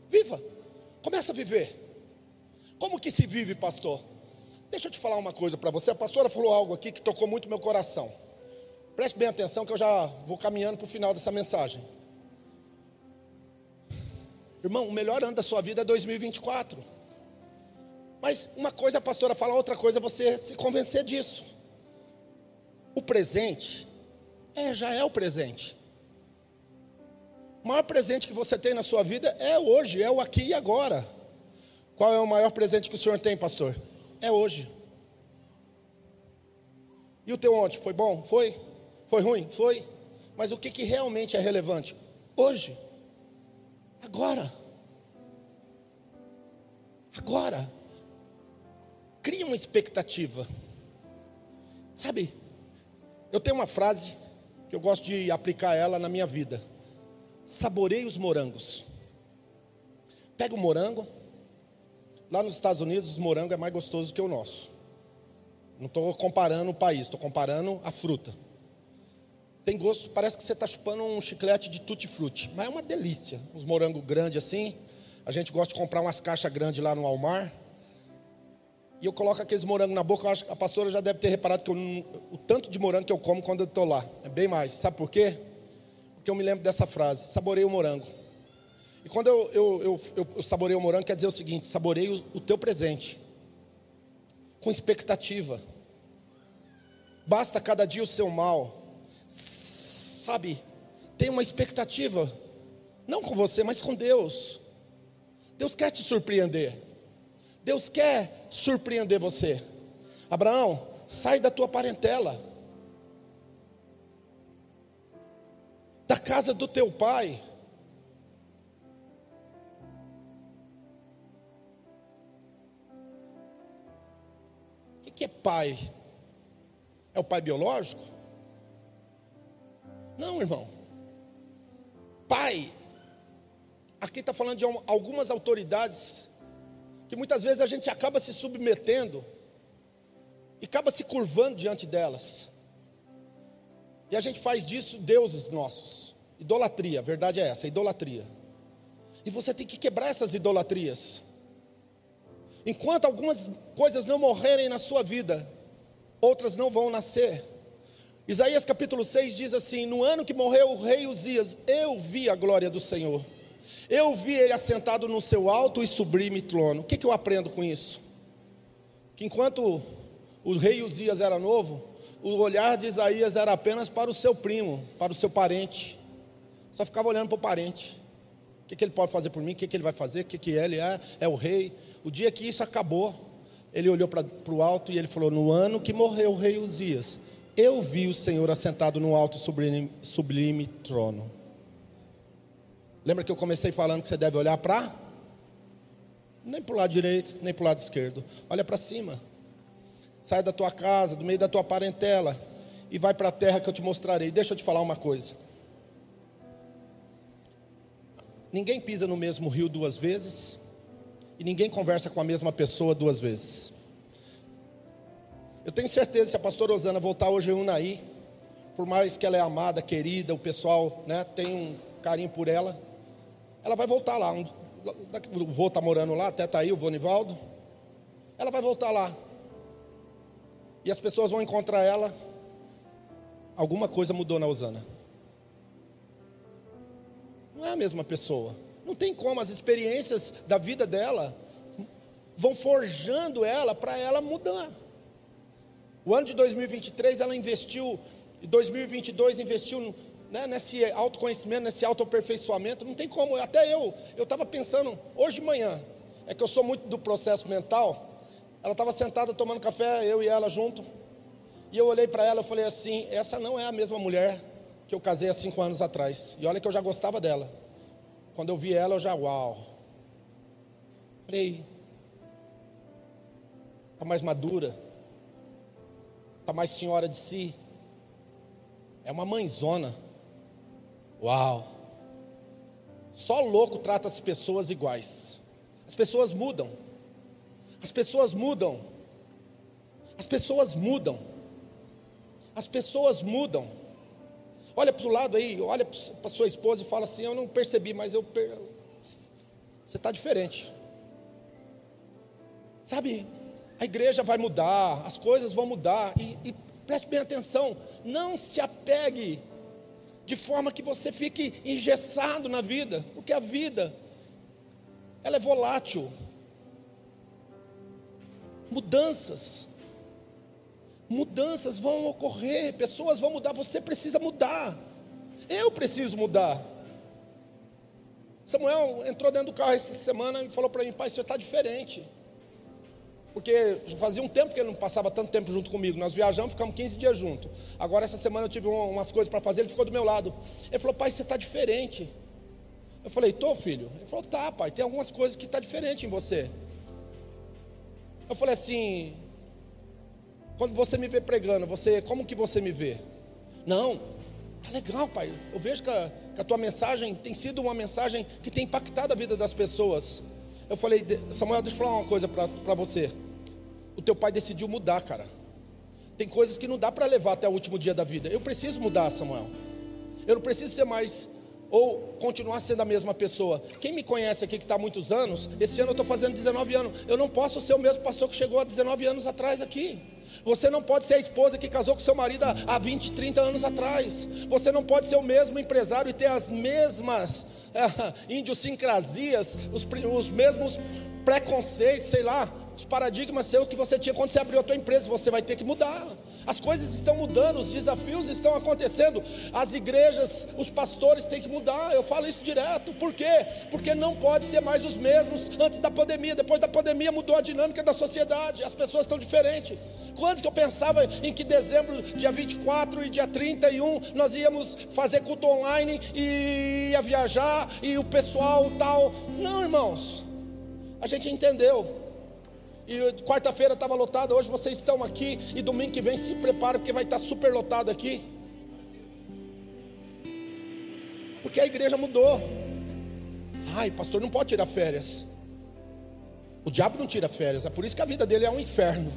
Viva, começa a viver. Como que se vive, pastor? Deixa eu te falar uma coisa para você. A pastora falou algo aqui que tocou muito meu coração. Preste bem atenção que eu já vou caminhando para o final dessa mensagem. Irmão, o melhor ano da sua vida é 2024. Mas uma coisa a pastora fala, outra coisa você se convencer disso. O presente é, já é o presente. O maior presente que você tem na sua vida é hoje, é o aqui e agora. Qual é o maior presente que o senhor tem, pastor? É hoje. E o teu ontem foi bom? Foi? Foi ruim? Foi. Mas o que, que realmente é relevante? Hoje. Agora. Agora, cria uma expectativa. Sabe, eu tenho uma frase que eu gosto de aplicar ela na minha vida. Saboreie os morangos. Pega o morango. Lá nos Estados Unidos, os morangos é mais gostoso que o nosso. Não estou comparando o país, estou comparando a fruta. Tem gosto, parece que você está chupando um chiclete de tutti-frutti, mas é uma delícia. Os morangos grandes assim. A gente gosta de comprar umas caixas grandes lá no Walmart. E eu coloco aqueles morangos na boca. Eu acho que a pastora já deve ter reparado que eu, o tanto de morango que eu como quando eu estou lá é bem mais. Sabe por quê? Porque eu me lembro dessa frase: saborei o morango. E quando eu, eu, eu, eu saboreio o morango, quer dizer o seguinte: saboreio o, o teu presente com expectativa. Basta cada dia o seu mal. Sabe? Tem uma expectativa. Não com você, mas com Deus. Deus quer te surpreender. Deus quer surpreender você. Abraão, sai da tua parentela. Da casa do teu pai. O que é pai? É o pai biológico? Não, irmão. Pai, aqui está falando de algumas autoridades que muitas vezes a gente acaba se submetendo e acaba se curvando diante delas. E a gente faz disso deuses nossos. Idolatria, a verdade é essa, idolatria. E você tem que quebrar essas idolatrias. Enquanto algumas coisas não morrerem na sua vida, outras não vão nascer. Isaías capítulo 6 diz assim: No ano que morreu o rei Uzias, eu vi a glória do Senhor. Eu vi ele assentado no seu alto e sublime trono. O que, que eu aprendo com isso? Que enquanto o rei Uzias era novo, o olhar de Isaías era apenas para o seu primo, para o seu parente. Só ficava olhando para o parente. O que, que ele pode fazer por mim? O que, que ele vai fazer? O que, que ele é? É o rei. O dia que isso acabou, ele olhou para o alto e ele falou: No ano que morreu o rei Uzias, eu vi o Senhor assentado no alto sublime, sublime trono. Lembra que eu comecei falando que você deve olhar para? Nem para o lado direito, nem para o lado esquerdo. Olha para cima. Sai da tua casa, do meio da tua parentela, e vai para a terra que eu te mostrarei. Deixa eu te falar uma coisa. Ninguém pisa no mesmo rio duas vezes. E ninguém conversa com a mesma pessoa duas vezes. Eu tenho certeza que se a pastora Osana voltar hoje em Unaí, por mais que ela é amada, querida, o pessoal né, tem um carinho por ela, ela vai voltar lá. Um, o vô está morando lá, até está aí, o vô Nivaldo. Ela vai voltar lá. E as pessoas vão encontrar ela. Alguma coisa mudou na Osana. Não é a mesma pessoa. Não tem como, as experiências da vida dela vão forjando ela para ela mudar. O ano de 2023 ela investiu, e 2022 investiu né, nesse autoconhecimento, nesse autoaperfeiçoamento. Não tem como, até eu, eu estava pensando, hoje de manhã, é que eu sou muito do processo mental. Ela estava sentada tomando café, eu e ela junto. E eu olhei para ela e falei assim: essa não é a mesma mulher que eu casei há cinco anos atrás. E olha que eu já gostava dela. Quando eu vi ela, eu já, uau. Falei, está mais madura, está mais senhora de si. É uma mãezona. Uau. Só louco trata as pessoas iguais. As pessoas mudam. As pessoas mudam. As pessoas mudam. As pessoas mudam. Olha para o lado aí, olha para sua esposa e fala assim: Eu não percebi, mas eu. Per... Você está diferente. Sabe, a igreja vai mudar, as coisas vão mudar. E, e preste bem atenção: não se apegue de forma que você fique engessado na vida, porque a vida, ela é volátil. Mudanças. Mudanças vão ocorrer, pessoas vão mudar, você precisa mudar. Eu preciso mudar. Samuel entrou dentro do carro essa semana e falou para mim: Pai, senhor está diferente. Porque fazia um tempo que ele não passava tanto tempo junto comigo. Nós viajamos, ficamos 15 dias juntos. Agora, essa semana eu tive umas coisas para fazer, ele ficou do meu lado. Ele falou: Pai, você está diferente. Eu falei: Tô, filho. Ele falou: Tá, pai, tem algumas coisas que estão tá diferente em você. Eu falei assim: quando você me vê pregando, você, como que você me vê? Não, tá legal, pai. Eu vejo que a, que a tua mensagem tem sido uma mensagem que tem impactado a vida das pessoas. Eu falei, Samuel, deixa eu falar uma coisa para você. O teu pai decidiu mudar, cara. Tem coisas que não dá para levar até o último dia da vida. Eu preciso mudar, Samuel. Eu não preciso ser mais ou continuar sendo a mesma pessoa. Quem me conhece aqui que está há muitos anos, esse ano eu estou fazendo 19 anos. Eu não posso ser o mesmo pastor que chegou há 19 anos atrás aqui. Você não pode ser a esposa que casou com seu marido há 20, 30 anos atrás. Você não pode ser o mesmo empresário e ter as mesmas é, idiosincrasias, os, os mesmos preconceitos, sei lá, os paradigmas seus que você tinha quando você abriu a tua empresa. Você vai ter que mudar. As coisas estão mudando, os desafios estão acontecendo. As igrejas, os pastores têm que mudar. Eu falo isso direto. Por quê? Porque não pode ser mais os mesmos antes da pandemia. Depois da pandemia mudou a dinâmica da sociedade. As pessoas estão diferentes. Quando que eu pensava em que dezembro, dia 24 e dia 31, nós íamos fazer culto online e ia viajar e o pessoal tal. Não, irmãos. A gente entendeu e quarta-feira estava lotado, hoje vocês estão aqui, e domingo que vem se prepara, porque vai estar super lotado aqui. Porque a igreja mudou. Ai, pastor, não pode tirar férias. O diabo não tira férias, é por isso que a vida dele é um inferno.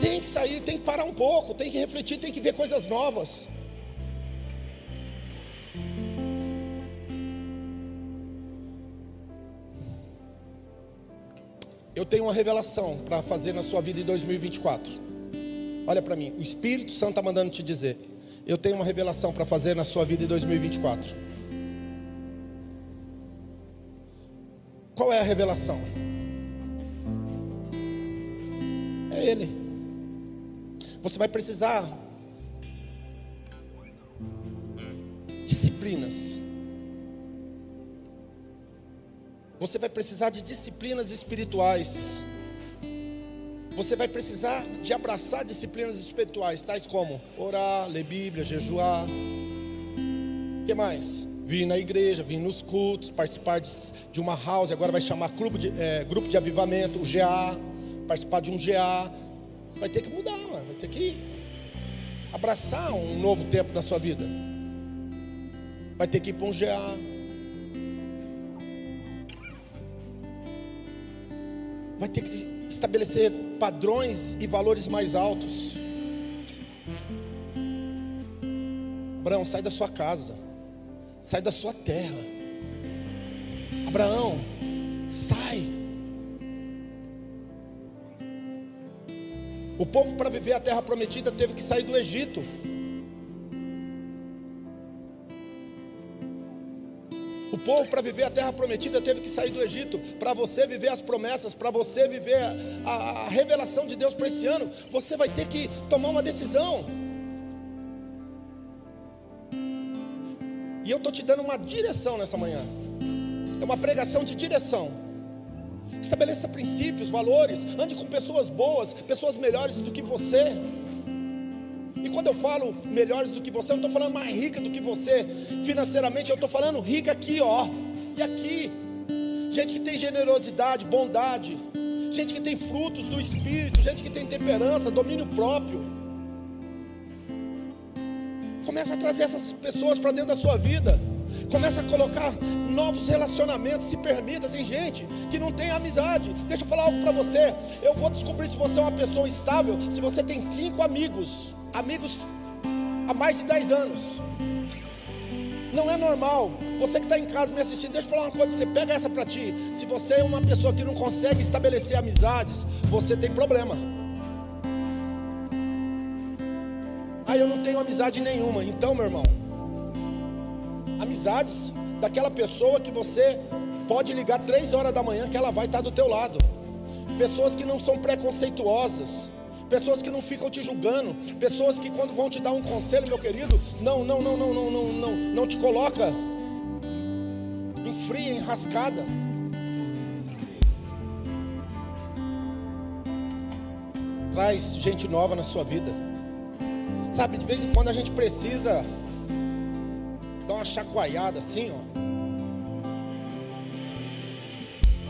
Tem que sair, tem que parar um pouco, tem que refletir, tem que ver coisas novas. Eu tenho uma revelação para fazer na sua vida em 2024. Olha para mim, o Espírito Santo está mandando te dizer: eu tenho uma revelação para fazer na sua vida em 2024. Qual é a revelação? É Ele. Você vai precisar disciplinas Você vai precisar de disciplinas espirituais. Você vai precisar de abraçar disciplinas espirituais, tais como orar, ler Bíblia, jejuar. O que mais? Vir na igreja, vir nos cultos, participar de, uma house, agora vai chamar clube de, é, grupo de avivamento, o GA, participar de um GA. Você vai ter que mudar, mano. vai ter que abraçar um novo tempo na sua vida. Vai ter que ir para um GA. Vai ter que estabelecer padrões e valores mais altos. Abraão, sai da sua casa, sai da sua terra. Abraão, sai. O povo, para viver a terra prometida, teve que sair do Egito. Povo, para viver a terra prometida, teve que sair do Egito. Para você viver as promessas, para você viver a, a revelação de Deus para esse ano, você vai ter que tomar uma decisão. E eu estou te dando uma direção nessa manhã. É uma pregação de direção. Estabeleça princípios, valores, ande com pessoas boas, pessoas melhores do que você. E quando eu falo melhores do que você, eu não estou falando mais rica do que você financeiramente, eu estou falando rica aqui, ó, e aqui. Gente que tem generosidade, bondade, gente que tem frutos do Espírito, gente que tem temperança, domínio próprio. Começa a trazer essas pessoas para dentro da sua vida. Começa a colocar novos relacionamentos, se permita. Tem gente que não tem amizade. Deixa eu falar algo para você. Eu vou descobrir se você é uma pessoa estável, se você tem cinco amigos amigos há mais de 10 anos. Não é normal. Você que está em casa me assistindo, deixa eu falar uma coisa. Você pega essa para ti. Se você é uma pessoa que não consegue estabelecer amizades, você tem problema. Ah, eu não tenho amizade nenhuma. Então, meu irmão, amizades daquela pessoa que você pode ligar três horas da manhã que ela vai estar do teu lado. Pessoas que não são preconceituosas pessoas que não ficam te julgando, pessoas que quando vão te dar um conselho, meu querido, não, não, não, não, não, não, não, não te coloca em fria, enrascada. Traz gente nova na sua vida. Sabe, de vez em quando a gente precisa dar uma chacoalhada assim, ó.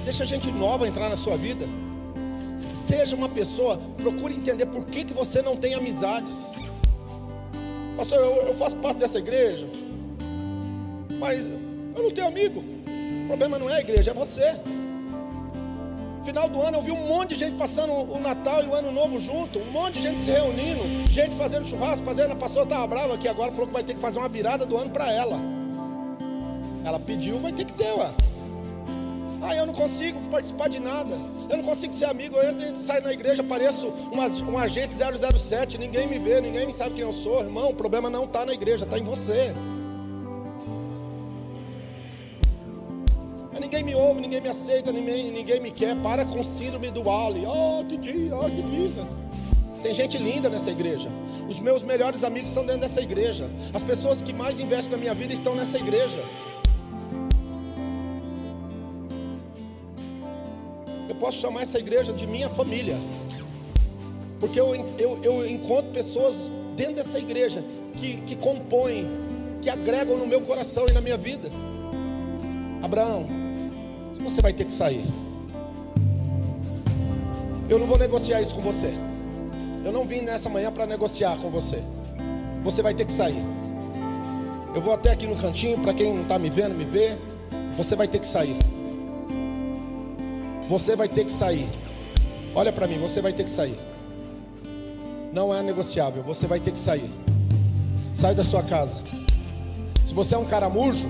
Deixa gente nova entrar na sua vida. Seja uma pessoa, procure entender por que, que você não tem amizades. Pastor, eu, eu faço parte dessa igreja, mas eu não tenho amigo. O problema não é a igreja, é você. Final do ano eu vi um monte de gente passando o Natal e o Ano Novo junto, um monte de gente se reunindo, gente fazendo churrasco, fazendo. A pastora estava brava aqui agora, falou que vai ter que fazer uma virada do ano para ela. Ela pediu, vai ter que ter, ué. Ah, eu não consigo participar de nada. Eu não consigo ser amigo. Eu entro e saio na igreja, pareço um, um agente 007. Ninguém me vê, ninguém sabe quem eu sou. Irmão, o problema não está na igreja, está em você. Mas ninguém me ouve, ninguém me aceita, ninguém, ninguém me quer. Para com o síndrome do Ali. Oh, que dia, oh, que linda. Tem gente linda nessa igreja. Os meus melhores amigos estão dentro dessa igreja. As pessoas que mais investem na minha vida estão nessa igreja. Posso chamar essa igreja de minha família. Porque eu, eu, eu encontro pessoas dentro dessa igreja que, que compõem, que agregam no meu coração e na minha vida. Abraão, você vai ter que sair. Eu não vou negociar isso com você. Eu não vim nessa manhã para negociar com você. Você vai ter que sair. Eu vou até aqui no cantinho, para quem não está me vendo, me vê. Você vai ter que sair. Você vai ter que sair. Olha para mim, você vai ter que sair. Não é negociável, você vai ter que sair. Sai da sua casa. Se você é um caramujo,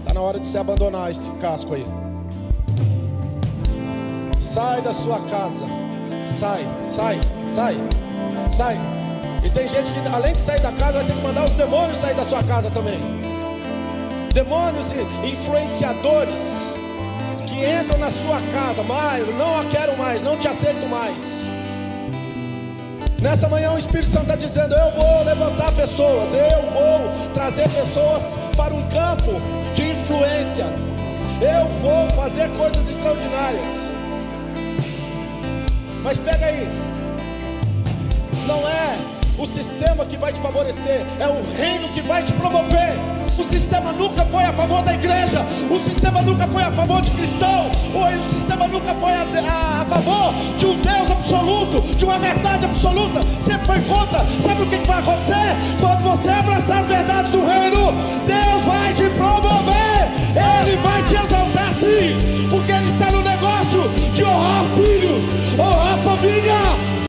está na hora de você abandonar esse casco aí. Sai da sua casa. Sai, sai, sai, sai. E tem gente que além de sair da casa vai ter que mandar os demônios sair da sua casa também. Demônios e influenciadores entram na sua casa, mas não a quero mais, não te aceito mais. Nessa manhã o Espírito Santo está dizendo: Eu vou levantar pessoas, eu vou trazer pessoas para um campo de influência, eu vou fazer coisas extraordinárias. Mas pega aí, não é o sistema que vai te favorecer, é o reino que vai te promover. O sistema nunca foi a favor da igreja, o sistema nunca foi a favor de cristão, Oi, o sistema nunca foi a, a, a favor de um Deus absoluto, de uma verdade absoluta, sempre foi contra. Sabe o que vai acontecer? Quando você abraçar as verdades do reino, Deus vai te promover, Ele vai te exaltar sim, porque Ele está no negócio de honrar filhos, honrar família.